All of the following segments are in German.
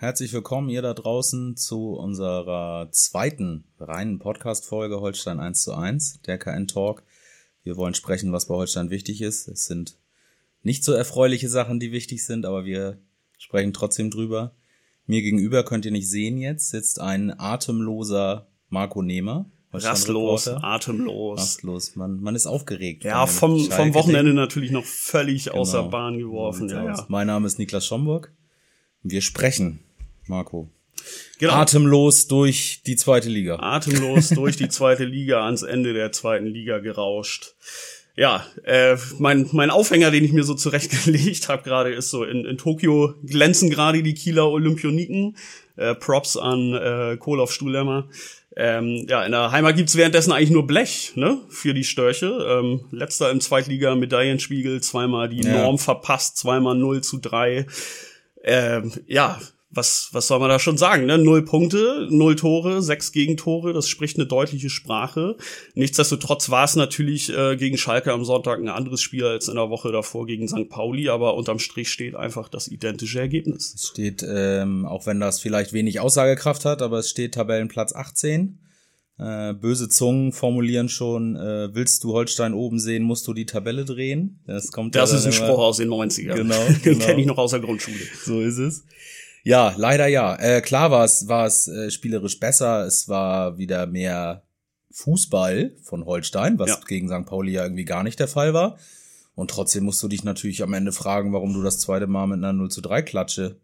Herzlich willkommen ihr da draußen zu unserer zweiten reinen Podcast-Folge Holstein 1 zu 1, der KN Talk. Wir wollen sprechen, was bei Holstein wichtig ist. Es sind nicht so erfreuliche Sachen, die wichtig sind, aber wir sprechen trotzdem drüber. Mir gegenüber könnt ihr nicht sehen jetzt, sitzt ein atemloser Marco Nehmer. Rastlos, atemlos. Rastlos, man, man ist aufgeregt. Ja, vom, vom Wochenende natürlich noch völlig genau. außer Bahn geworfen. Ja, ja. Mein Name ist Niklas Schomburg. Wir sprechen Marco. Genau. Atemlos durch die zweite Liga. Atemlos durch die zweite Liga ans Ende der zweiten Liga gerauscht. Ja, äh, mein, mein Aufhänger, den ich mir so zurechtgelegt habe gerade, ist so, in, in Tokio glänzen gerade die Kieler Olympioniken. Äh, Props an äh, Kolof Stuhlemmer. Ähm, ja, in der Heimat gibt's währenddessen eigentlich nur Blech, ne, für die Störche. Ähm, letzter im Zweitliga-Medaillenspiegel, zweimal die ja. Norm verpasst, zweimal 0 zu 3. Ähm, ja, was, was soll man da schon sagen? Ne? Null Punkte, null Tore, sechs Gegentore, das spricht eine deutliche Sprache. Nichtsdestotrotz war es natürlich äh, gegen Schalke am Sonntag ein anderes Spiel als in der Woche davor gegen St. Pauli, aber unterm Strich steht einfach das identische Ergebnis. Es steht, ähm, auch wenn das vielleicht wenig Aussagekraft hat, aber es steht Tabellenplatz 18. Äh, böse Zungen formulieren schon, äh, willst du Holstein oben sehen, musst du die Tabelle drehen. Das kommt Das ist ein Spruch aus den 90ern. Genau. Den genau. kenne ich noch aus der Grundschule. So ist es. Ja, leider ja. Äh, klar war es war es äh, spielerisch besser. Es war wieder mehr Fußball von Holstein, was ja. gegen St. Pauli ja irgendwie gar nicht der Fall war. Und trotzdem musst du dich natürlich am Ende fragen, warum du das zweite Mal mit einer 0 zu 3 Klatsche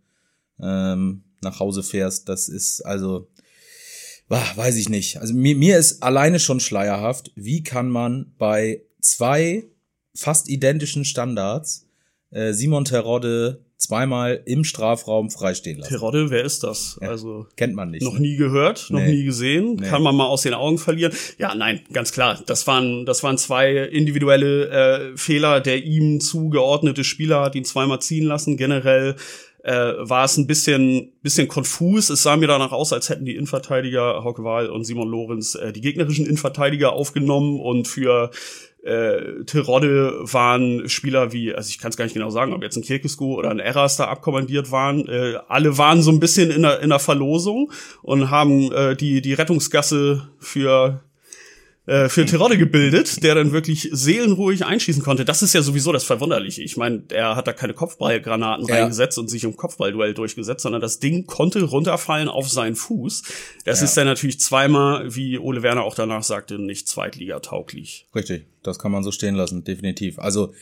ähm, nach Hause fährst. Das ist also, wah, weiß ich nicht. Also mir, mir ist alleine schon schleierhaft, wie kann man bei zwei fast identischen Standards äh, Simon Terodde zweimal im Strafraum freistehen lassen. Terodde, wer ist das? Ja, also kennt man nicht. Noch ne? nie gehört, noch nee. nie gesehen, nee. kann man mal aus den Augen verlieren. Ja, nein, ganz klar. Das waren das waren zwei individuelle äh, Fehler. Der ihm zugeordnete Spieler hat ihn zweimal ziehen lassen. Generell äh, war es ein bisschen bisschen konfus. Es sah mir danach aus, als hätten die Innenverteidiger Hauke Wahl und Simon Lorenz äh, die gegnerischen Innenverteidiger aufgenommen und für äh, Terodde waren Spieler wie, also ich kann es gar nicht genau sagen, ob jetzt ein Kirkesko oder ein Eras da abkommandiert waren. Äh, alle waren so ein bisschen in der, in der Verlosung und haben äh, die, die Rettungsgasse für äh, für Terodde gebildet, der dann wirklich seelenruhig einschießen konnte. Das ist ja sowieso das Verwunderliche. Ich meine, er hat da keine Kopfballgranaten ja. reingesetzt und sich im Kopfballduell durchgesetzt, sondern das Ding konnte runterfallen auf seinen Fuß. Das ja. ist dann natürlich zweimal, wie Ole Werner auch danach sagte, nicht zweitligatauglich. Richtig, das kann man so stehen lassen, definitiv. Also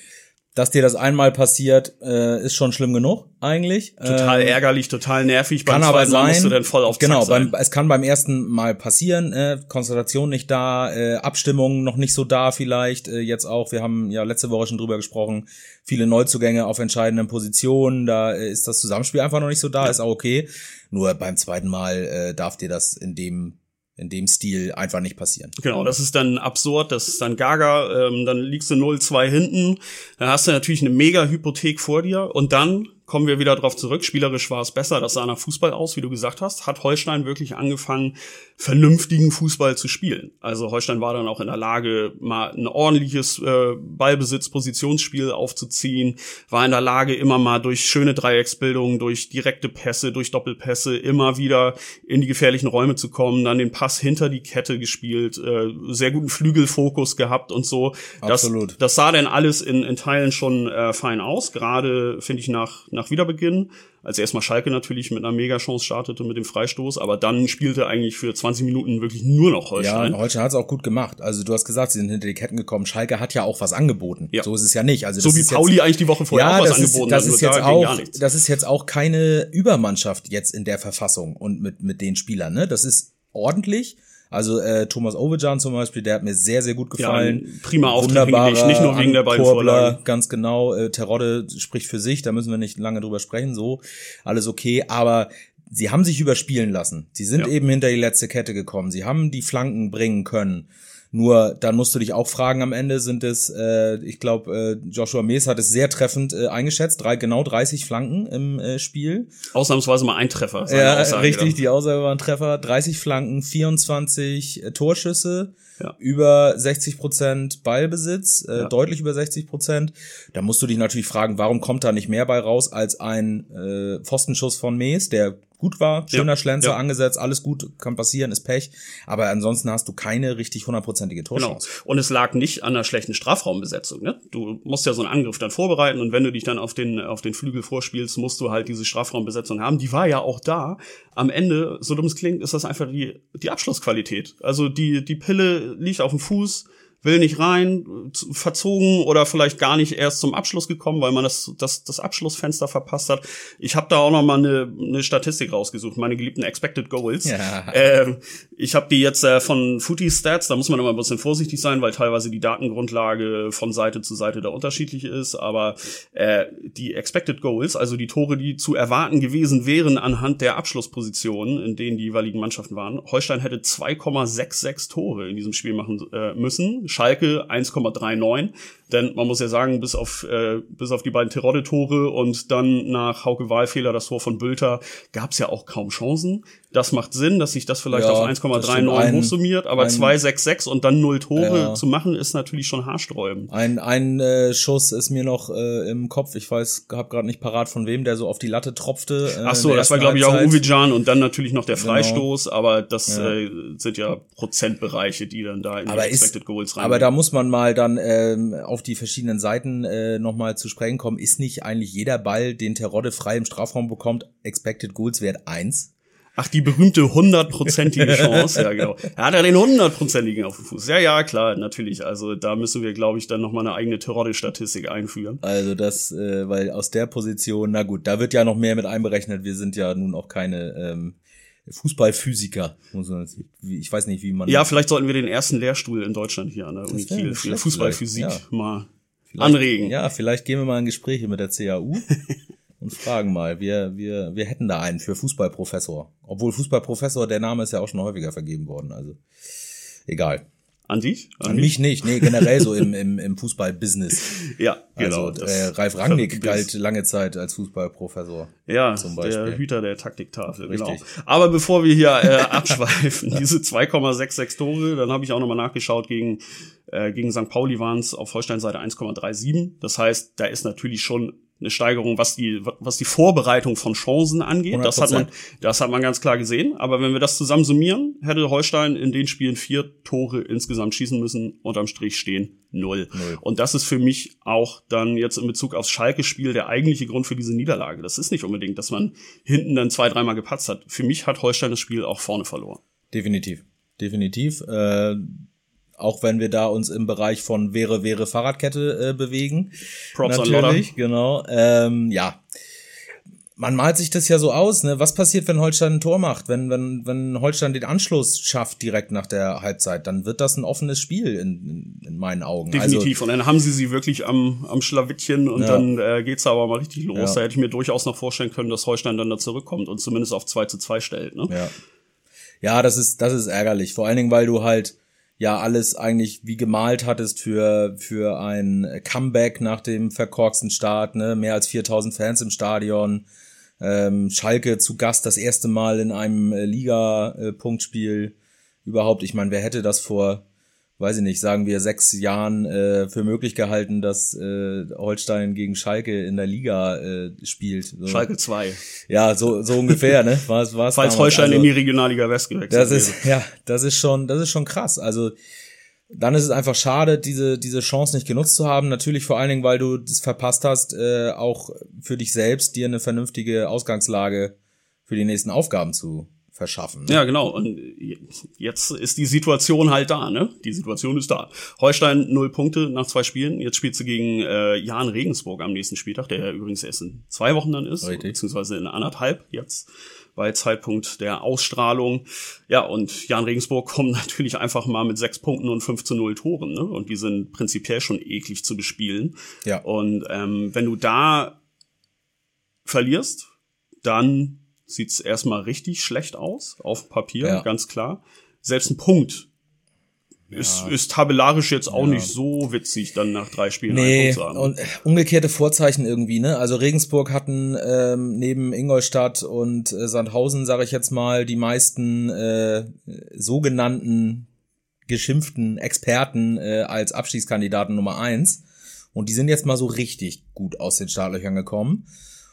dass dir das einmal passiert, äh, ist schon schlimm genug eigentlich. Total ähm, ärgerlich, total nervig. Beim kann aber sein, musst du dann voll auf Genau, beim, es kann beim ersten Mal passieren. Äh, Konzentration nicht da, äh, Abstimmung noch nicht so da vielleicht. Äh, jetzt auch, wir haben ja letzte Woche schon drüber gesprochen, viele Neuzugänge auf entscheidenden Positionen. Da äh, ist das Zusammenspiel einfach noch nicht so da, ja. ist auch okay. Nur beim zweiten Mal äh, darf dir das in dem in dem Stil einfach nicht passieren. Genau, das ist dann absurd, das ist dann gaga, ähm, dann liegst du 0-2 hinten, dann hast du natürlich eine mega Hypothek vor dir und dann kommen wir wieder drauf zurück. Spielerisch war es besser, das sah nach Fußball aus, wie du gesagt hast. Hat Holstein wirklich angefangen, vernünftigen Fußball zu spielen. Also Holstein war dann auch in der Lage, mal ein ordentliches äh, Ballbesitz-Positionsspiel aufzuziehen, war in der Lage, immer mal durch schöne Dreiecksbildungen, durch direkte Pässe, durch Doppelpässe immer wieder in die gefährlichen Räume zu kommen, dann den Pass hinter die Kette gespielt, äh, sehr guten Flügelfokus gehabt und so. Absolut. Das, das sah denn alles in, in Teilen schon äh, fein aus. Gerade finde ich nach, nach nach Wiederbeginn, als erstmal Schalke natürlich mit einer Mega-Chance startete mit dem Freistoß, aber dann spielte eigentlich für 20 Minuten wirklich nur noch Holstein. Ja, Holstein hat es auch gut gemacht. Also du hast gesagt, sie sind hinter die Ketten gekommen. Schalke hat ja auch was angeboten. Ja. So ist es ja nicht. Also so wie Pauli jetzt, eigentlich die Woche vorher ja, auch was das angeboten ist, das hat. Ist jetzt auch, das ist jetzt auch keine Übermannschaft jetzt in der Verfassung und mit, mit den Spielern. Ne? Das ist ordentlich also äh, Thomas Ovejan zum Beispiel, der hat mir sehr, sehr gut gefallen. Ja, prima Auftritt, nicht nur wegen der beiden Kurbler, Vorlagen. Ganz genau. Äh, Terodde spricht für sich, da müssen wir nicht lange drüber sprechen. So, alles okay. Aber sie haben sich überspielen lassen. Sie sind ja. eben hinter die letzte Kette gekommen. Sie haben die Flanken bringen können. Nur dann musst du dich auch fragen am Ende sind es, äh, ich glaube, äh, Joshua Mees hat es sehr treffend äh, eingeschätzt, drei, genau 30 Flanken im äh, Spiel. Ausnahmsweise mal ein Treffer. Ja, Aussage richtig, dann. die Aussage war ein Treffer. 30 Flanken, 24 äh, Torschüsse, ja. über 60 Prozent Ballbesitz, äh, ja. deutlich über 60 Prozent. Da musst du dich natürlich fragen, warum kommt da nicht mehr bei raus als ein äh, Pfostenschuss von Mees, der gut war, schöner ja, Schlenzer ja. angesetzt, alles gut, kann passieren, ist Pech. Aber ansonsten hast du keine richtig hundertprozentige Torchance. Genau. Und es lag nicht an einer schlechten Strafraumbesetzung. Ne? Du musst ja so einen Angriff dann vorbereiten und wenn du dich dann auf den, auf den Flügel vorspielst, musst du halt diese Strafraumbesetzung haben. Die war ja auch da. Am Ende, so dumm es klingt, ist das einfach die, die Abschlussqualität. Also die, die Pille liegt auf dem Fuß, will nicht rein, verzogen oder vielleicht gar nicht erst zum Abschluss gekommen, weil man das, das, das Abschlussfenster verpasst hat. Ich habe da auch noch mal eine, eine Statistik rausgesucht, meine geliebten Expected Goals. Ja. Äh, ich habe die jetzt äh, von Footy Stats, da muss man immer ein bisschen vorsichtig sein, weil teilweise die Datengrundlage von Seite zu Seite da unterschiedlich ist, aber äh, die Expected Goals, also die Tore, die zu erwarten gewesen wären anhand der Abschlusspositionen, in denen die jeweiligen Mannschaften waren. Holstein hätte 2,66 Tore in diesem Spiel machen äh, müssen Schalke 1,39. Denn man muss ja sagen, bis auf, äh, bis auf die beiden Terodde-Tore und dann nach Hauke Wahlfehler das Tor von Bülter gab es ja auch kaum Chancen. Das macht Sinn, dass sich das vielleicht ja, auf 1,39 hochsummiert, aber 2,66 und dann null Tore ja. zu machen, ist natürlich schon haarsträubend. Ein, ein äh, Schuss ist mir noch äh, im Kopf, ich weiß, hab gerade nicht parat von wem, der so auf die Latte tropfte. Äh, Ach so, das war glaube ich auch Uwejan und dann natürlich noch der genau. Freistoß, genau. aber das ja. Äh, sind ja Prozentbereiche, die dann da in aber die Expected ist, Goals rein. Aber da muss man mal dann ähm, auf die verschiedenen Seiten äh, nochmal zu sprechen kommen. Ist nicht eigentlich jeder Ball, den Terodde frei im Strafraum bekommt, Expected Goals Wert 1? Ach, die berühmte hundertprozentige Chance, ja genau. Er hat ja den hundertprozentigen auf dem Fuß. Ja, ja, klar, natürlich. Also da müssen wir, glaube ich, dann nochmal eine eigene Terodde-Statistik einführen. Also das, äh, weil aus der Position, na gut, da wird ja noch mehr mit einberechnet. Wir sind ja nun auch keine ähm, Fußballphysiker. Ich weiß nicht, wie man. Ja, vielleicht sollten wir den ersten Lehrstuhl in Deutschland hier an der Uni Kiel für Fußballphysik ja. mal vielleicht, anregen. Ja, vielleicht gehen wir mal in Gespräche mit der CAU. und fragen mal. Wir, wir, wir hätten da einen für Fußballprofessor. Obwohl Fußballprofessor, der Name ist ja auch schon häufiger vergeben worden. Also egal. An dich? An, An mich? nicht, nee, generell so im, im, im Fußballbusiness. Ja, genau. Also äh, Ralf Rangnick galt lange Zeit als Fußballprofessor. Ja, zum Beispiel. der Hüter der Taktiktafel, genau. Richtig. genau. Aber bevor wir hier äh, abschweifen, diese 2,66 Tore, dann habe ich auch nochmal nachgeschaut, gegen, äh, gegen St. Pauli waren es auf Holstein-Seite 1,37. Das heißt, da ist natürlich schon eine Steigerung, was die, was die Vorbereitung von Chancen angeht. 100%. Das hat man, das hat man ganz klar gesehen. Aber wenn wir das zusammen summieren, hätte Holstein in den Spielen vier Tore insgesamt schießen müssen. Unterm Strich stehen null. null. Und das ist für mich auch dann jetzt in Bezug aufs Schalke-Spiel der eigentliche Grund für diese Niederlage. Das ist nicht unbedingt, dass man hinten dann zwei, dreimal gepatzt hat. Für mich hat Holstein das Spiel auch vorne verloren. Definitiv. Definitiv. Äh auch wenn wir da uns im Bereich von wäre, wäre Fahrradkette äh, bewegen. Props Natürlich, genau. Ähm, ja. Man malt sich das ja so aus, ne? Was passiert, wenn Holstein ein Tor macht? Wenn, wenn, wenn Holstein den Anschluss schafft direkt nach der Halbzeit, dann wird das ein offenes Spiel in, in, in meinen Augen. Definitiv. Also, und dann haben sie sie wirklich am, am Schlawittchen und ja. dann äh, geht's aber mal richtig los. Ja. Da hätte ich mir durchaus noch vorstellen können, dass Holstein dann da zurückkommt und zumindest auf 2 zu 2 stellt. Ne? Ja. ja, das ist, das ist ärgerlich. Vor allen Dingen, weil du halt ja alles eigentlich wie gemalt hattest für, für ein Comeback nach dem verkorksten Start, ne? Mehr als 4000 Fans im Stadion. Ähm, Schalke zu Gast das erste Mal in einem äh, Liga-Punktspiel überhaupt. Ich meine, wer hätte das vor weiß ich nicht, sagen wir sechs Jahren äh, für möglich gehalten, dass äh, Holstein gegen Schalke in der Liga äh, spielt. So. Schalke 2. Ja, so, so ungefähr, ne? War's, war's Falls damals. Holstein also, in die Regionalliga West gewechselt Das ist, wäre. ja, das ist schon, das ist schon krass. Also, dann ist es einfach schade, diese, diese Chance nicht genutzt zu haben. Natürlich vor allen Dingen, weil du das verpasst hast, äh, auch für dich selbst dir eine vernünftige Ausgangslage für die nächsten Aufgaben zu verschaffen. Ne? Ja, genau. Und jetzt ist die Situation halt da, ne? Die Situation ist da. Holstein null Punkte nach zwei Spielen. Jetzt spielt sie gegen äh, Jan Regensburg am nächsten Spieltag, der ja übrigens erst in zwei Wochen dann ist, Richtig. beziehungsweise in anderthalb jetzt bei Zeitpunkt der Ausstrahlung. Ja, und Jan Regensburg kommt natürlich einfach mal mit sechs Punkten und 5 zu 0 Toren, ne? Und die sind prinzipiell schon eklig zu bespielen. Ja. Und ähm, wenn du da verlierst, dann sieht's erstmal richtig schlecht aus, auf Papier, ja. ganz klar. Selbst ein Punkt ja. ist, ist tabellarisch jetzt auch ja. nicht so witzig, dann nach drei Spielen nee. Und umgekehrte Vorzeichen irgendwie, ne? Also Regensburg hatten ähm, neben Ingolstadt und äh, Sandhausen, sage ich jetzt mal, die meisten äh, sogenannten geschimpften Experten äh, als Abstiegskandidaten Nummer eins. Und die sind jetzt mal so richtig gut aus den Startlöchern gekommen.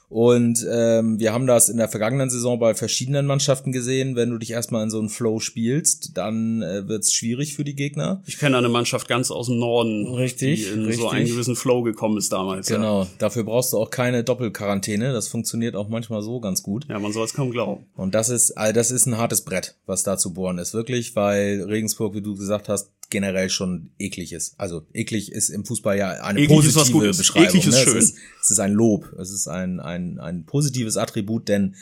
Und ähm, wir haben das in der vergangenen Saison bei verschiedenen Mannschaften gesehen. Wenn du dich erstmal in so einen Flow spielst, dann äh, wird es schwierig für die Gegner. Ich kenne eine Mannschaft ganz aus dem Norden, richtig, die in richtig. so einen gewissen Flow gekommen ist damals. Genau, ja. dafür brauchst du auch keine Doppelquarantäne. Das funktioniert auch manchmal so ganz gut. Ja, man soll es kaum glauben. Und das ist, also das ist ein hartes Brett, was da zu bohren ist, wirklich, weil Regensburg, wie du gesagt hast, generell schon eklig ist. Also eklig ist im Fußball ja eine eklig positive Beschreibung. Eklig ist ne? schön. Es ist, es ist ein Lob. Es ist ein, ein, ein positives Attribut, denn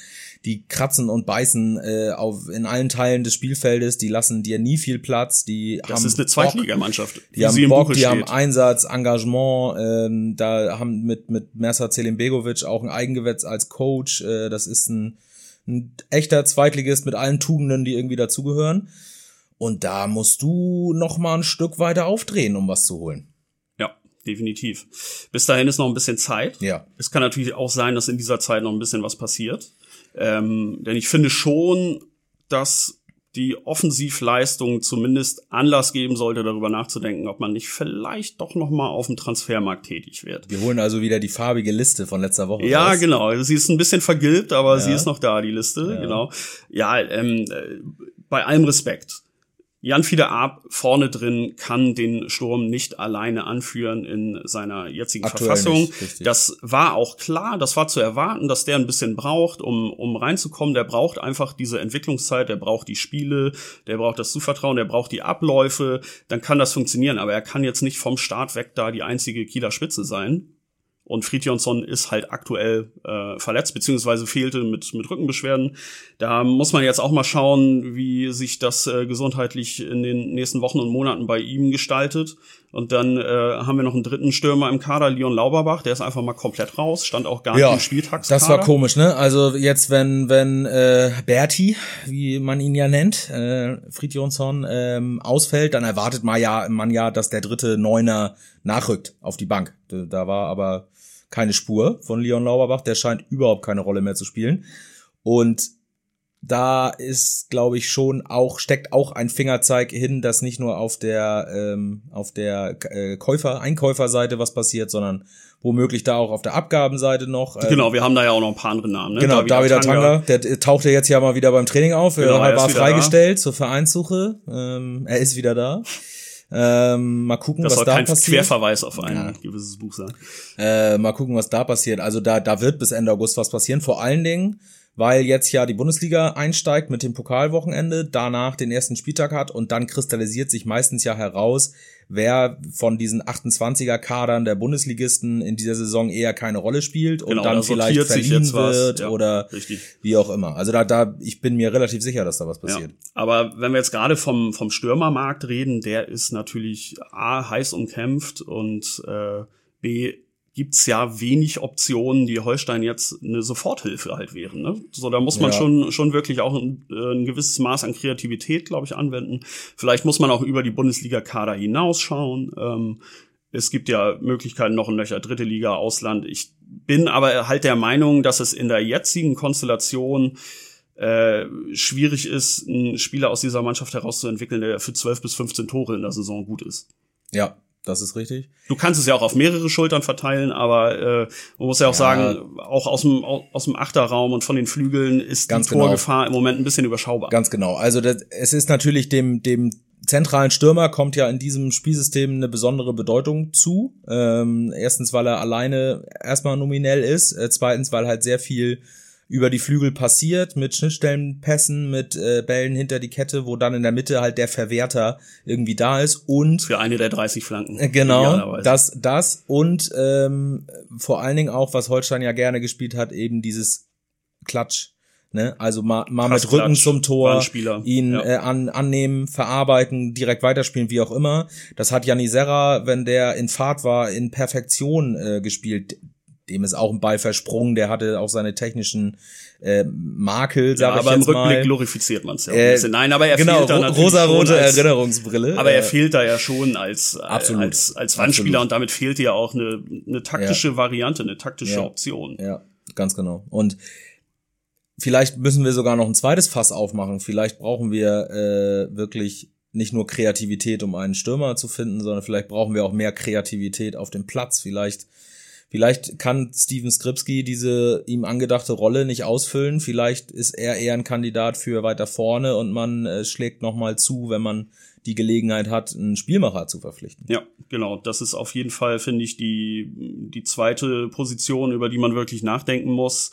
die kratzen und beißen äh, auf in allen Teilen des Spielfeldes, die lassen dir nie viel Platz, die das haben ist eine Zweitligamannschaft. Die haben Bock, die steht. haben Einsatz, Engagement, ähm, da haben mit mit Mersa Zelimbegovic auch ein Eigengewätz als Coach, äh, das ist ein, ein echter Zweitligist mit allen Tugenden, die irgendwie dazugehören. Und da musst du noch mal ein Stück weiter aufdrehen, um was zu holen. Ja, definitiv. Bis dahin ist noch ein bisschen Zeit. Ja. Es kann natürlich auch sein, dass in dieser Zeit noch ein bisschen was passiert. Ähm, denn ich finde schon, dass die Offensivleistung zumindest Anlass geben sollte, darüber nachzudenken, ob man nicht vielleicht doch noch mal auf dem Transfermarkt tätig wird. Wir holen also wieder die farbige Liste von letzter Woche. Ja, raus. genau. Sie ist ein bisschen vergilbt, aber ja. sie ist noch da, die Liste. Ja. Genau. Ja, ähm, äh, bei allem Respekt. Jan Fiede Arp vorne drin kann den Sturm nicht alleine anführen in seiner jetzigen Aktuell Verfassung. Nicht, das war auch klar, das war zu erwarten, dass der ein bisschen braucht, um, um reinzukommen. Der braucht einfach diese Entwicklungszeit, der braucht die Spiele, der braucht das Zuvertrauen, der braucht die Abläufe, dann kann das funktionieren. Aber er kann jetzt nicht vom Start weg da die einzige Kieler Spitze sein. Und Fridjonsson ist halt aktuell äh, verletzt, beziehungsweise fehlte mit, mit Rückenbeschwerden. Da muss man jetzt auch mal schauen, wie sich das äh, gesundheitlich in den nächsten Wochen und Monaten bei ihm gestaltet. Und dann äh, haben wir noch einen dritten Stürmer im Kader, Leon Lauberbach, der ist einfach mal komplett raus, stand auch gar ja, nicht im Spieltagskader. Das war komisch, ne? Also jetzt, wenn, wenn äh, Berti, wie man ihn ja nennt, äh, Fridjonsson, ähm, ausfällt, dann erwartet man ja, man ja, dass der dritte Neuner nachrückt auf die Bank. Da war aber keine Spur von Leon Lauberbach. Der scheint überhaupt keine Rolle mehr zu spielen. Und da ist, glaube ich, schon auch, steckt auch ein Fingerzeig hin, dass nicht nur auf der, ähm, auf der äh, Käufer, Einkäuferseite was passiert, sondern womöglich da auch auf der Abgabenseite noch. Ähm, genau, wir haben da ja auch noch ein paar andere Namen. Ne? Genau, David, Tanga, der taucht ja jetzt ja mal wieder beim Training auf. Genau, er war freigestellt da. zur Vereinssuche. Ähm, er ist wieder da. Ähm, mal gucken, das was da passiert. Das soll kein Querverweis auf ein ja. gewisses Buch sein. Äh, mal gucken, was da passiert. Also da, da wird bis Ende August was passieren. Vor allen Dingen, weil jetzt ja die Bundesliga einsteigt mit dem Pokalwochenende, danach den ersten Spieltag hat und dann kristallisiert sich meistens ja heraus, wer von diesen 28er Kadern der Bundesligisten in dieser Saison eher keine Rolle spielt und genau, dann vielleicht verliehen wird ja, oder richtig. wie auch immer. Also da, da, ich bin mir relativ sicher, dass da was passiert. Ja. Aber wenn wir jetzt gerade vom, vom Stürmermarkt reden, der ist natürlich A, heiß umkämpft und äh, B, gibt's ja wenig Optionen, die Holstein jetzt eine Soforthilfe halt wären. Ne? So, da muss man ja. schon schon wirklich auch ein, äh, ein gewisses Maß an Kreativität, glaube ich, anwenden. Vielleicht muss man auch über die Bundesliga-Kader hinausschauen. Ähm, es gibt ja Möglichkeiten noch in Löcher, dritte Liga, Ausland. Ich bin aber halt der Meinung, dass es in der jetzigen Konstellation äh, schwierig ist, einen Spieler aus dieser Mannschaft herauszuentwickeln, der für 12 bis 15 Tore in der Saison gut ist. Ja, das ist richtig. Du kannst es ja auch auf mehrere Schultern verteilen, aber äh, man muss ja auch ja. sagen, auch aus dem aus dem Achterraum und von den Flügeln ist Ganz die genau. Torgefahr genau. im Moment ein bisschen überschaubar. Ganz genau. Also das, es ist natürlich dem dem zentralen Stürmer kommt ja in diesem Spielsystem eine besondere Bedeutung zu. Ähm, erstens, weil er alleine erstmal nominell ist. Äh, zweitens, weil halt sehr viel über die Flügel passiert, mit Schnittstellenpässen, mit äh, Bällen hinter die Kette, wo dann in der Mitte halt der Verwerter irgendwie da ist und für eine der 30 Flanken. Äh, genau, das das und ähm, vor allen Dingen auch, was Holstein ja gerne gespielt hat, eben dieses Klatsch. Ne? Also mal, mal mit Rücken zum Tor, ihn ja. äh, an, annehmen, verarbeiten, direkt weiterspielen, wie auch immer. Das hat Janni Serra, wenn der in Fahrt war, in Perfektion äh, gespielt dem ist auch ein Ball versprungen, der hatte auch seine technischen äh, Makel, sag ja, ich aber jetzt im Rückblick mal. glorifiziert man es ja Äh, ein bisschen. Nein, aber er genau, fehlt da natürlich rosarote schon als, Erinnerungsbrille. Aber er Äh, fehlt da ja schon als, Absolut. als, als Wandspieler und damit fehlt ja auch eine, eine taktische Variante, eine taktische Ja. Option. Ja, ganz genau. Und vielleicht müssen wir sogar noch ein zweites Fass aufmachen. Vielleicht brauchen wir äh, wirklich nicht nur Kreativität, um einen Stürmer zu finden, sondern vielleicht brauchen wir auch mehr Kreativität auf dem Platz. Vielleicht, vielleicht kann Steven Skripski diese ihm angedachte Rolle nicht ausfüllen. Vielleicht ist er eher ein Kandidat für weiter vorne und man äh, schlägt nochmal zu, wenn man die Gelegenheit hat, einen Spielmacher zu verpflichten. Ja, genau. Das ist auf jeden Fall, finde ich, die, die zweite Position, über die man wirklich nachdenken muss.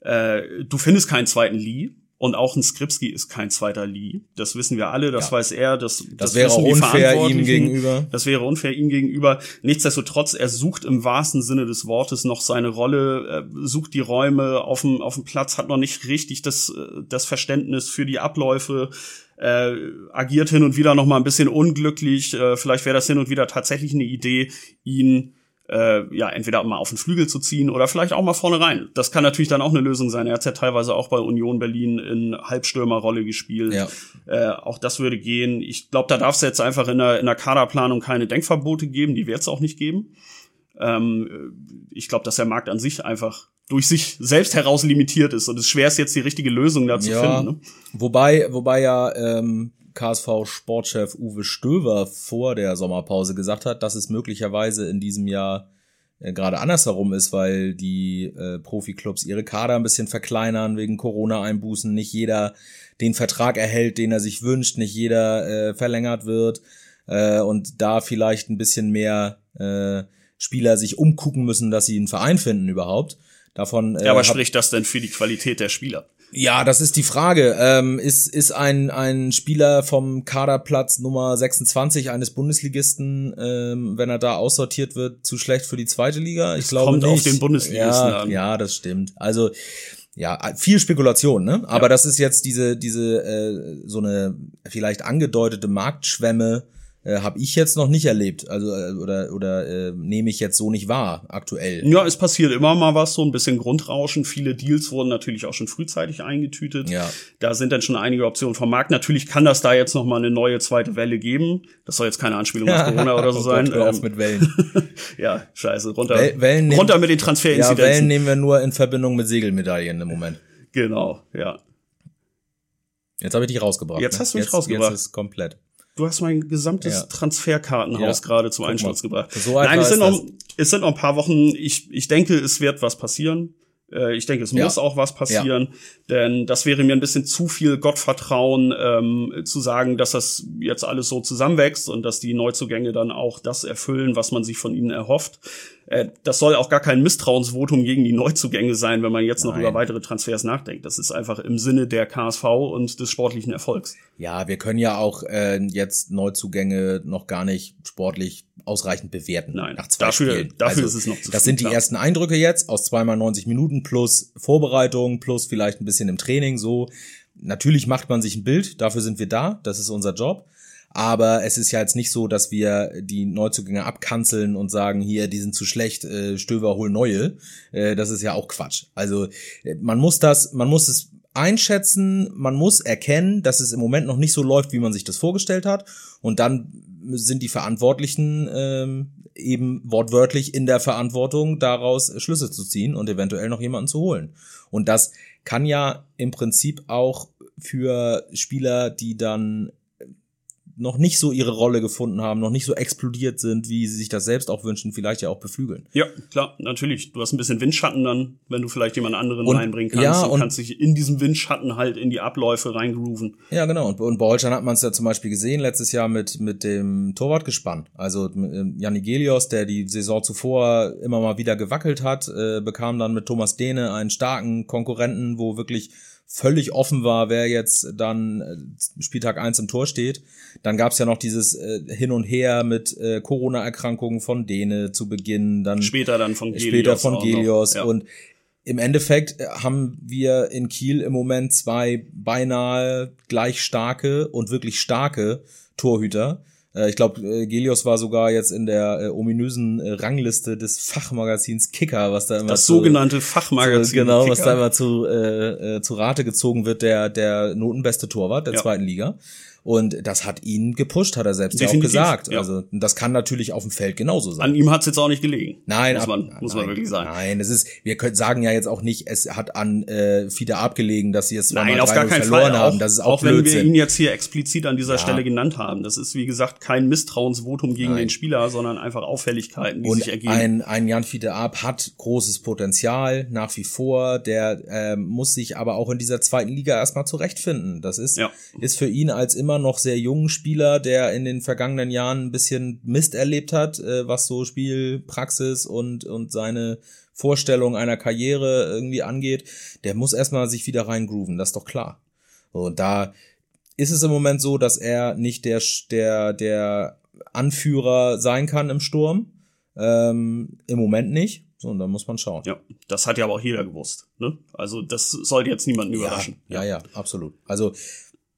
Äh, du findest keinen zweiten Lee. Und auch ein Skripski ist kein zweiter Lee. Das wissen wir alle, das Ja. weiß er, das, Das, wäre wissen auch die unfair ihm gegenüber. Das wäre unfair ihm gegenüber. Nichtsdestotrotz, er sucht im wahrsten Sinne des Wortes noch seine Rolle, sucht die Räume auf dem, auf dem Platz, hat noch nicht richtig das, das Verständnis für die Abläufe, äh, agiert hin und wieder noch mal ein bisschen unglücklich. Äh, vielleicht wäre das hin und wieder tatsächlich eine Idee, ihn äh, ja entweder mal auf den Flügel zu ziehen oder vielleicht auch mal vorne rein. Das kann natürlich dann auch eine Lösung sein. Er hat ja teilweise auch bei Union Berlin in Halbstürmerrolle gespielt. Ja. Äh, auch das würde gehen. Ich glaube, da darf es jetzt einfach in der, in der Kaderplanung keine Denkverbote geben. Die wird es auch nicht geben. Ähm, ich glaube, dass der Markt an sich einfach durch sich selbst heraus limitiert ist und es schwer ist jetzt die richtige Lösung da zu Ja. finden. Ne? Wobei, wobei ja ähm, KSV-Sportchef Uwe Stöver vor der Sommerpause gesagt hat, dass es möglicherweise in diesem Jahr äh, gerade andersherum ist, weil die äh, Profiklubs ihre Kader ein bisschen verkleinern wegen Corona-Einbußen. Nicht jeder den Vertrag erhält, den er sich wünscht, nicht jeder äh, verlängert wird äh, und da vielleicht ein bisschen mehr äh, Spieler sich umgucken müssen, dass sie einen Verein finden überhaupt. Davon äh, Ja, aber spricht das denn für die Qualität der Spieler? Ja, das ist die Frage. Ähm, ist ist ein, ein Spieler vom Kaderplatz Nummer 26 eines Bundesligisten, ähm, wenn er da aussortiert wird, zu schlecht für die zweite Liga? Ich Es glaube kommt nicht. auf den Bundesligisten ja, an. Ja, das stimmt. Also ja, viel Spekulation, ne? Aber Ja. das ist jetzt diese diese äh, so eine vielleicht angedeutete Marktschwemme. Äh, habe ich jetzt noch nicht erlebt, also äh, oder oder äh, nehme ich jetzt so nicht wahr aktuell. Ja, es passiert immer mal was, so ein bisschen Grundrauschen. Viele Deals wurden natürlich auch schon frühzeitig eingetütet. Ja. Da sind dann schon einige Optionen vom Markt. Natürlich kann das da jetzt noch mal eine neue zweite Welle geben. Das soll jetzt keine Anspielung auf Corona oder so Oh sein. Gott, hör auf Ähm, mit Wellen. ja, scheiße, runter, Wel- Wellen nehmen- runter mit den Ja, Transferinzidenzen. Wellen nehmen wir nur in Verbindung mit Segelmedaillen im Moment. genau, ja. Jetzt habe ich dich rausgebracht. Jetzt ne? hast du mich jetzt, rausgebracht. Jetzt ist komplett. Du hast mein gesamtes Ja. Transferkartenhaus Ja. gerade zum Guck Einsturz mal. gebracht. So Nein, es sind, noch, es sind noch ein paar Wochen. Ich, ich denke, es wird was passieren. Äh, Ich denke, es Ja. muss auch was passieren, denn das wäre mir ein bisschen zu viel Gottvertrauen, ähm, zu sagen, dass das jetzt alles so zusammenwächst und dass die Neuzugänge dann auch das erfüllen, was man sich von ihnen erhofft. Äh, Das soll auch gar kein Misstrauensvotum gegen die Neuzugänge sein, wenn man jetzt noch Nein. über weitere Transfers nachdenkt. Das ist einfach im Sinne der KSV und des sportlichen Erfolgs. Ja, wir können ja auch äh, jetzt Neuzugänge noch gar nicht sportlich ausreichend bewerten. Nein, nach zwei dafür- Spielen. dafür also, ist es noch zu Das früh, sind die klar. ersten Eindrücke jetzt aus zweimal 90 Minuten plus Vorbereitung plus vielleicht ein bisschen im Training. So natürlich macht man sich ein Bild. Dafür sind wir da. Das ist unser Job. Aber es ist ja jetzt nicht so, dass wir die Neuzugänge abkanzeln und sagen, hier, die sind zu schlecht, äh, Stöver, hol neue. Äh, das ist ja auch Quatsch. Also äh, man muss das, man muss es einschätzen, man muss erkennen, dass es im Moment noch nicht so läuft, wie man sich das vorgestellt hat. Und dann sind die Verantwortlichen ähm, eben wortwörtlich in der Verantwortung, daraus Schlüsse zu ziehen und eventuell noch jemanden zu holen. Und das kann ja im Prinzip auch für Spieler, die dann noch nicht so ihre Rolle gefunden haben, noch nicht so explodiert sind, wie sie sich das selbst auch wünschen, vielleicht ja auch beflügeln. Ja, klar, natürlich. Du hast ein bisschen Windschatten dann, wenn du vielleicht jemand anderen Und- reinbringen kannst. ja, und und- kannst dich in diesem Windschatten halt in die Abläufe reingrooven. Ja, genau. Und, und bei Holstein hat man es ja zum Beispiel gesehen, letztes Jahr mit, mit dem Torwartgespann. Also ähm, Janni Gelios, der die Saison zuvor immer mal wieder gewackelt hat, äh, bekam dann mit Thomas Dehne einen starken Konkurrenten, wo wirklich völlig offen war, wer jetzt dann äh, Spieltag eins im Tor steht. Dann gab's ja noch dieses äh, Hin und Her mit äh, Corona-Erkrankungen von Dehne zu Beginn, dann Später dann von Gelios. später von Gelios. Ja. Und im Endeffekt äh, haben wir in Kiel im Moment zwei beinahe gleich starke und wirklich starke Torhüter. Äh, ich glaube, äh, Gelios war sogar jetzt in der äh, ominösen Rangliste des Fachmagazins Kicker, was da immer das zu, sogenannte Fachmagazin. Zu, genau, Kicker. was da immer zu äh, äh, zu Rate gezogen wird, der der notenbeste Torwart der ja. zweiten Liga. Und das hat ihn gepusht, hat er selbst Definitiv, ja auch gesagt. Ja. Also das kann natürlich auf dem Feld genauso sein. An ihm hat's jetzt auch nicht gelegen. Nein, muss man, ab, muss man wirklich sagen. Nein, es ist, wir können sagen ja jetzt auch nicht, es hat an äh, Fiete abgelegen, dass sie es Nein, auf gar keinen verloren Fall. haben. Das ist auch, auch wenn wir ihn jetzt hier explizit an dieser ja. Stelle genannt haben. Das ist wie gesagt kein Misstrauensvotum gegen Nein. den Spieler, sondern einfach Auffälligkeiten, die Und sich ergeben. Ein, ein Jan Fiete Ab hat großes Potenzial nach wie vor. Der äh, muss sich aber auch in dieser zweiten Liga erstmal zurechtfinden. Das ist ja. ist für ihn als immer noch sehr jungen Spieler, der in den vergangenen Jahren ein bisschen Mist erlebt hat, äh, was so Spielpraxis und, und seine Vorstellung einer Karriere irgendwie angeht, der muss erstmal sich wieder reingrooven, das ist doch klar. Und da ist es im Moment so, dass er nicht der, der, der Anführer sein kann im Sturm. Ähm, Im Moment nicht. So, und da muss man schauen. Ja, das hat ja aber auch jeder gewusst. Ne? Also das sollte jetzt niemanden überraschen. Ja, ja, ja, absolut. Also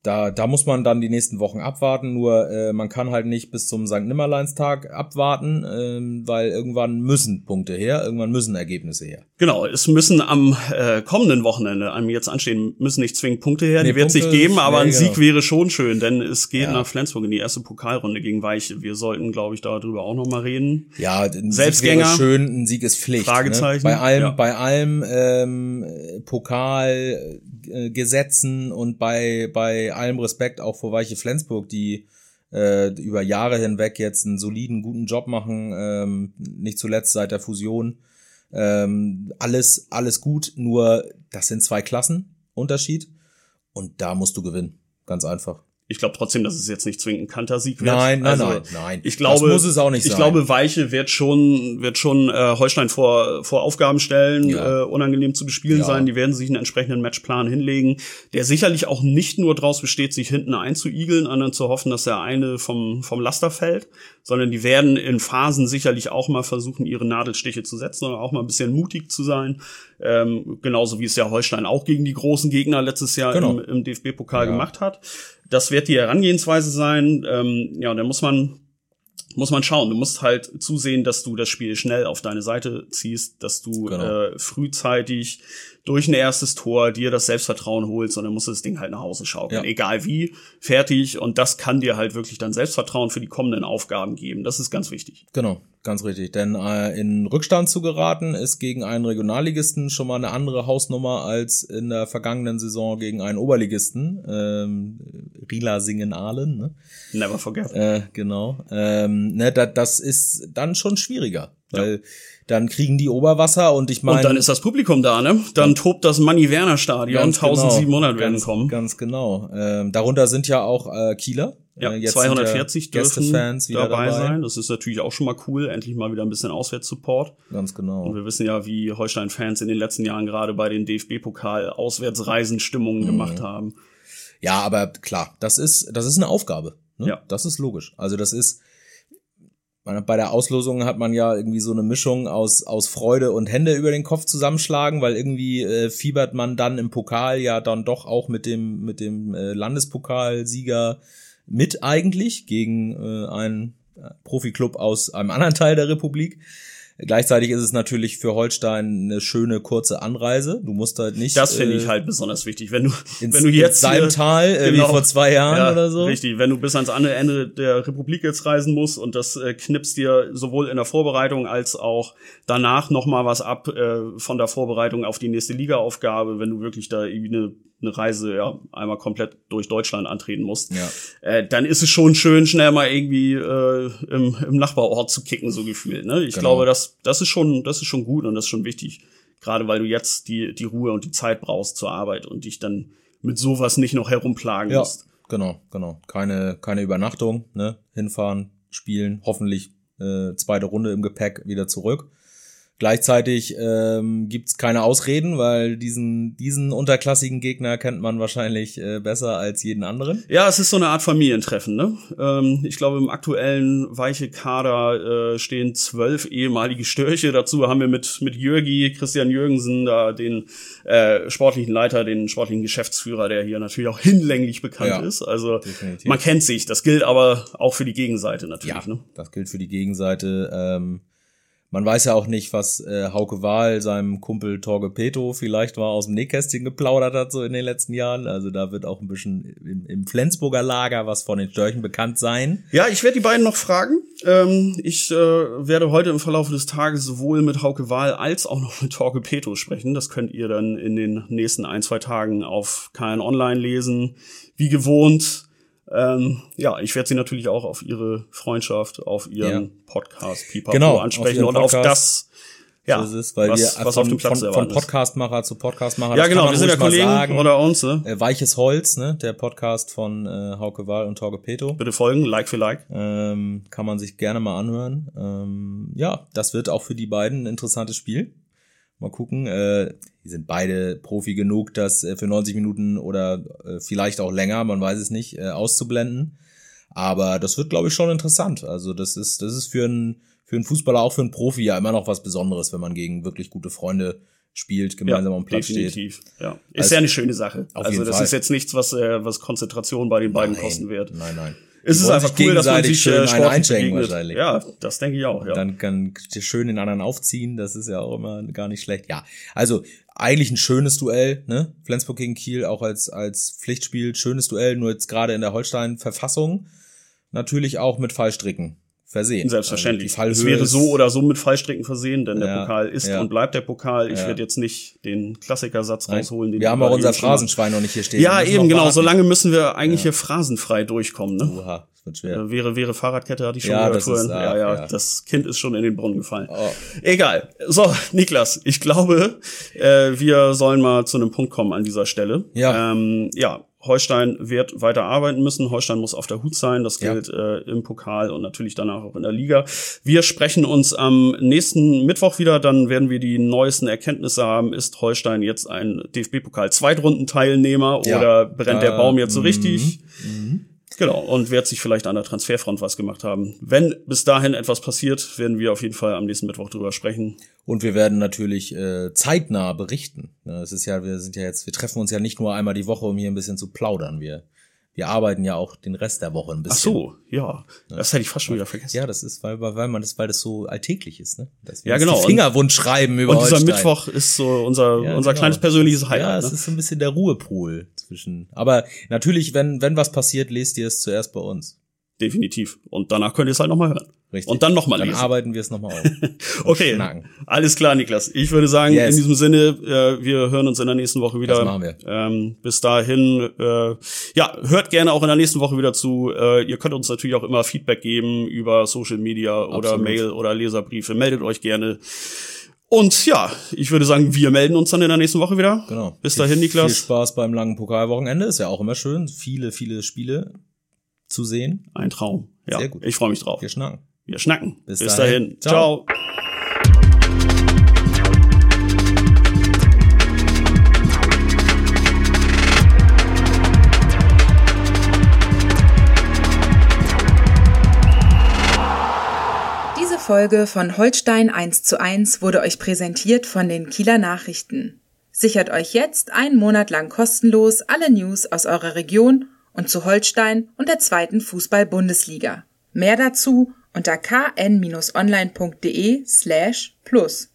da, da muss man dann die nächsten Wochen abwarten, nur äh, man kann halt nicht bis zum St. Nimmerleinstag abwarten, ähm, weil irgendwann müssen Punkte her, irgendwann müssen Ergebnisse her. Genau, es müssen am äh, kommenden Wochenende, einem jetzt anstehen, müssen nicht zwingend Punkte her, nee, die wird sich geben, aber ein Sieg genau. wäre schon schön, denn es geht ja. nach Flensburg in die erste Pokalrunde gegen Weiche. Wir sollten, glaube ich, darüber auch nochmal reden. Ja, ein Selbstgänger. Sieg wäre schön, ein Sieg ist Pflicht. Ne? Fragezeichen. Ne? Bei allem, ja. bei allem ähm, Pokal äh, Gesetzen und bei, bei allem Respekt auch vor Weiche Flensburg, die äh, über Jahre hinweg jetzt einen soliden, guten Job machen, ähm, nicht zuletzt seit der Fusion. Ähm, alles, alles gut, nur das sind zwei Klassen Unterschied und da musst du gewinnen. Ganz einfach ich glaube trotzdem, dass es jetzt nicht zwingend ein Kantersieg wird. Nein, nein, also, nein, nein. Ich glaube, das muss es auch nicht ich sein. glaube, Weiche wird schon, wird schon äh, Holstein vor, vor Aufgaben stellen, ja. äh, unangenehm zu bespielen ja. sein. Die werden sich einen entsprechenden Matchplan hinlegen, der sicherlich auch nicht nur daraus besteht, sich hinten einzuigeln, sondern zu hoffen, dass der eine vom, vom Laster fällt, sondern die werden in Phasen sicherlich auch mal versuchen, ihre Nadelstiche zu setzen oder auch mal ein bisschen mutig zu sein. Ähm, genauso wie es ja Holstein auch gegen die großen Gegner letztes Jahr genau. im, im DFB-Pokal ja. gemacht hat. Das wird die Herangehensweise sein. Ähm, ja, und da muss man muss man schauen. Du musst halt zusehen, dass du das Spiel schnell auf deine Seite ziehst, dass du genau. äh, frühzeitig durch ein erstes Tor dir das Selbstvertrauen holst und dann musst du das Ding halt nach Hause schaukeln. Ja. Egal wie, fertig. Und das kann dir halt wirklich dann Selbstvertrauen für die kommenden Aufgaben geben. Das ist ganz wichtig. Genau, ganz richtig. Denn äh, in Rückstand zu geraten ist gegen einen Regionalligisten schon mal eine andere Hausnummer als in der vergangenen Saison gegen einen Oberligisten. Ähm, Rila Singen-Ahlen. Ne? Never forget. Äh, genau. Ähm, ne, da, das ist dann schon schwieriger. Weil ja dann kriegen die Oberwasser und ich meine. Und dann ist das Publikum da, ne? Dann tobt das Manni Werner Stadion, 1700 genau, werden ganz, kommen. Ganz genau. Ähm, darunter sind ja auch äh, Kieler. Ja, äh, 240 dürfen dabei, dabei, sein. Das ist natürlich auch schon mal cool. Endlich mal wieder ein bisschen Auswärtssupport. Ganz genau. Und wir wissen ja, wie Holstein-Fans in den letzten Jahren gerade bei den DFB-Pokal-Auswärtsreisen Stimmungen mhm. gemacht haben. Ja, aber klar, das ist, das ist eine Aufgabe. Ne? Ja. Das ist logisch. Also das ist, bei der Auslosung hat man ja irgendwie so eine Mischung aus, aus Freude und Hände über den Kopf zusammenschlagen, weil irgendwie äh, fiebert man dann im Pokal ja dann doch auch mit dem, mit dem äh, Landespokalsieger mit eigentlich gegen äh, einen Profiklub aus einem anderen Teil der Republik. Gleichzeitig ist es natürlich für Holstein eine schöne kurze Anreise. Du musst halt nicht. Das finde äh, ich halt besonders wichtig, wenn du ins, wenn du jetzt Salmtal äh, genau, wie vor zwei Jahren ja, oder so. Richtig, wenn du bis ans andere Ende der Republik jetzt reisen musst und das äh, knippst dir sowohl in der Vorbereitung als auch danach noch mal was ab äh, von der Vorbereitung auf die nächste Ligaaufgabe, wenn du wirklich da irgendwie eine eine Reise ja einmal komplett durch Deutschland antreten musst, ja. äh, dann ist es schon schön, schnell mal irgendwie äh, im, im Nachbarort zu kicken, so gefühlt. Ne? Ich genau. glaube, das, das ist schon, das ist schon gut und das ist schon wichtig. Gerade weil du jetzt die, die Ruhe und die Zeit brauchst zur Arbeit und dich dann mit sowas nicht noch herumplagen ja, musst. Genau, genau. Keine, keine Übernachtung, ne? Hinfahren, spielen, hoffentlich äh, zweite Runde im Gepäck wieder zurück. Gleichzeitig ähm, gibt keine Ausreden, weil diesen, diesen unterklassigen Gegner kennt man wahrscheinlich äh, besser als jeden anderen. Ja, es ist so eine Art Familientreffen. Ne? Ähm, ich glaube, im aktuellen weiche Kader äh, stehen zwölf ehemalige Störche. Dazu haben wir mit, mit Jürgi, Christian Jürgensen, da den äh, sportlichen Leiter, den sportlichen Geschäftsführer, der hier natürlich auch hinlänglich bekannt ja, ist. Also definitiv. man kennt sich. Das gilt aber auch für die Gegenseite natürlich. Ja, ne? das gilt für die Gegenseite. Ähm man weiß ja auch nicht, was äh, Hauke Wahl seinem Kumpel Torge Peto vielleicht mal aus dem Nähkästchen geplaudert hat so in den letzten Jahren. Also da wird auch ein bisschen im, im Flensburger Lager was von den Störchen bekannt sein. Ja, ich werde die beiden noch fragen. Ähm, ich äh, werde heute im Verlauf des Tages sowohl mit Hauke Wahl als auch noch mit Torge Peto sprechen. Das könnt ihr dann in den nächsten ein, zwei Tagen auf KN Online lesen. Wie gewohnt ähm, ja, ich werde sie natürlich auch auf ihre Freundschaft, auf ihren ja. Podcast Pipapo genau, ansprechen auf und auf das, ja, so ist, weil wir was von, auf dem Platz von, von Podcastmacher zu Podcastmacher. Ja, genau, wir sind ja Kollegen sagen. oder uns, ne? Äh, Weiches Holz, ne? Der Podcast von äh, Hauke Wahl und Torge Peto. Bitte folgen, Like für Like. Ähm, kann man sich gerne mal anhören. Ähm, ja, das wird auch für die beiden ein interessantes Spiel. Mal gucken. Äh, die sind beide Profi genug, das äh, für 90 Minuten oder äh, vielleicht auch länger, man weiß es nicht, äh, auszublenden. Aber das wird, glaube ich, schon interessant. Also das ist, das ist für einen, für einen Fußballer, auch für einen Profi ja immer noch was Besonderes, wenn man gegen wirklich gute Freunde spielt, gemeinsam ja, am Platz definitiv. steht. Ja, ist also, ja eine schöne Sache. also das Fall. ist jetzt nichts, was äh, was Konzentration bei den beiden nein, kosten wird. Nein, nein ist es einfach cool, dass man sich schön äh, einschenken wahrscheinlich. Ja, das denke ich auch. Ja. Dann kann schön den anderen aufziehen. Das ist ja auch immer gar nicht schlecht. Ja, also eigentlich ein schönes Duell, ne? Flensburg gegen Kiel auch als als Pflichtspiel, schönes Duell. Nur jetzt gerade in der Holstein-Verfassung natürlich auch mit Fallstricken versehen. Selbstverständlich. Also es wäre so oder so mit Fallstricken versehen, denn der ja, Pokal ist ja. und bleibt der Pokal. Ich ja. werde jetzt nicht den Klassikersatz rausholen. Den wir haben auch unser Phrasenschwein noch nicht hier stehen. Ja, eben genau. Solange müssen wir eigentlich hier phrasenfrei durchkommen. Ne? Oha, das wird schwer. Äh, wäre, wäre Fahrradkette, hatte ich schon ja, ist, ja, ja, ja, das Kind ist schon in den Brunnen gefallen. Oh. Egal. So, Niklas, ich glaube, äh, wir sollen mal zu einem Punkt kommen an dieser Stelle. Ja. Ähm, ja, Holstein wird weiter arbeiten müssen. Holstein muss auf der Hut sein. Das gilt ja. äh, im Pokal und natürlich danach auch in der Liga. Wir sprechen uns am nächsten Mittwoch wieder. Dann werden wir die neuesten Erkenntnisse haben. Ist Holstein jetzt ein DFB-Pokal-Zweitrundenteilnehmer ja. oder brennt der Baum jetzt so richtig? Mhm. Genau, und wird sich vielleicht an der Transferfront was gemacht haben. Wenn bis dahin etwas passiert, werden wir auf jeden Fall am nächsten Mittwoch drüber sprechen. Und wir werden natürlich äh, zeitnah berichten. Es ist ja, wir sind ja jetzt, wir treffen uns ja nicht nur einmal die Woche, um hier ein bisschen zu plaudern. Wir wir arbeiten ja auch den Rest der Woche ein bisschen. Ach so, ja. Das hätte ich fast schon wieder vergessen. Ja, das ist, weil, weil man das, weil das so alltäglich ist, ne? Dass wir ja, genau. Fingerwund schreiben über Und dieser Holstein. Mittwoch ist so unser, ja, unser genau. kleines persönliches Highlight. Ja, es ne? ist so ein bisschen der Ruhepool zwischen. Aber natürlich, wenn, wenn was passiert, lest ihr es zuerst bei uns. Definitiv. Und danach könnt ihr es halt nochmal hören. Richtig. Und dann nochmal lesen. Dann arbeiten wir es nochmal auf. okay. Schnacken. Alles klar, Niklas. Ich würde sagen, yes. in diesem Sinne, äh, wir hören uns in der nächsten Woche wieder. Das machen wir. Ähm, bis dahin, äh, ja, hört gerne auch in der nächsten Woche wieder zu. Äh, ihr könnt uns natürlich auch immer Feedback geben über Social Media Absolut. oder Mail oder Leserbriefe. Meldet euch gerne. Und ja, ich würde sagen, wir melden uns dann in der nächsten Woche wieder. Genau. Bis dahin, Niklas. Viel Spaß beim langen Pokalwochenende. Ist ja auch immer schön. Viele, viele Spiele zu sehen. Ein Traum. Ja, Sehr gut. Ich freue mich drauf. Wir schnacken. Wir schnacken. Bis, Bis dahin. dahin. Ciao. Ciao. Diese Folge von Holstein 1 zu 1 wurde euch präsentiert von den Kieler Nachrichten. Sichert euch jetzt einen Monat lang kostenlos alle News aus eurer Region und zu Holstein und der zweiten Fußball-Bundesliga. Mehr dazu unter kn-online.de slash plus.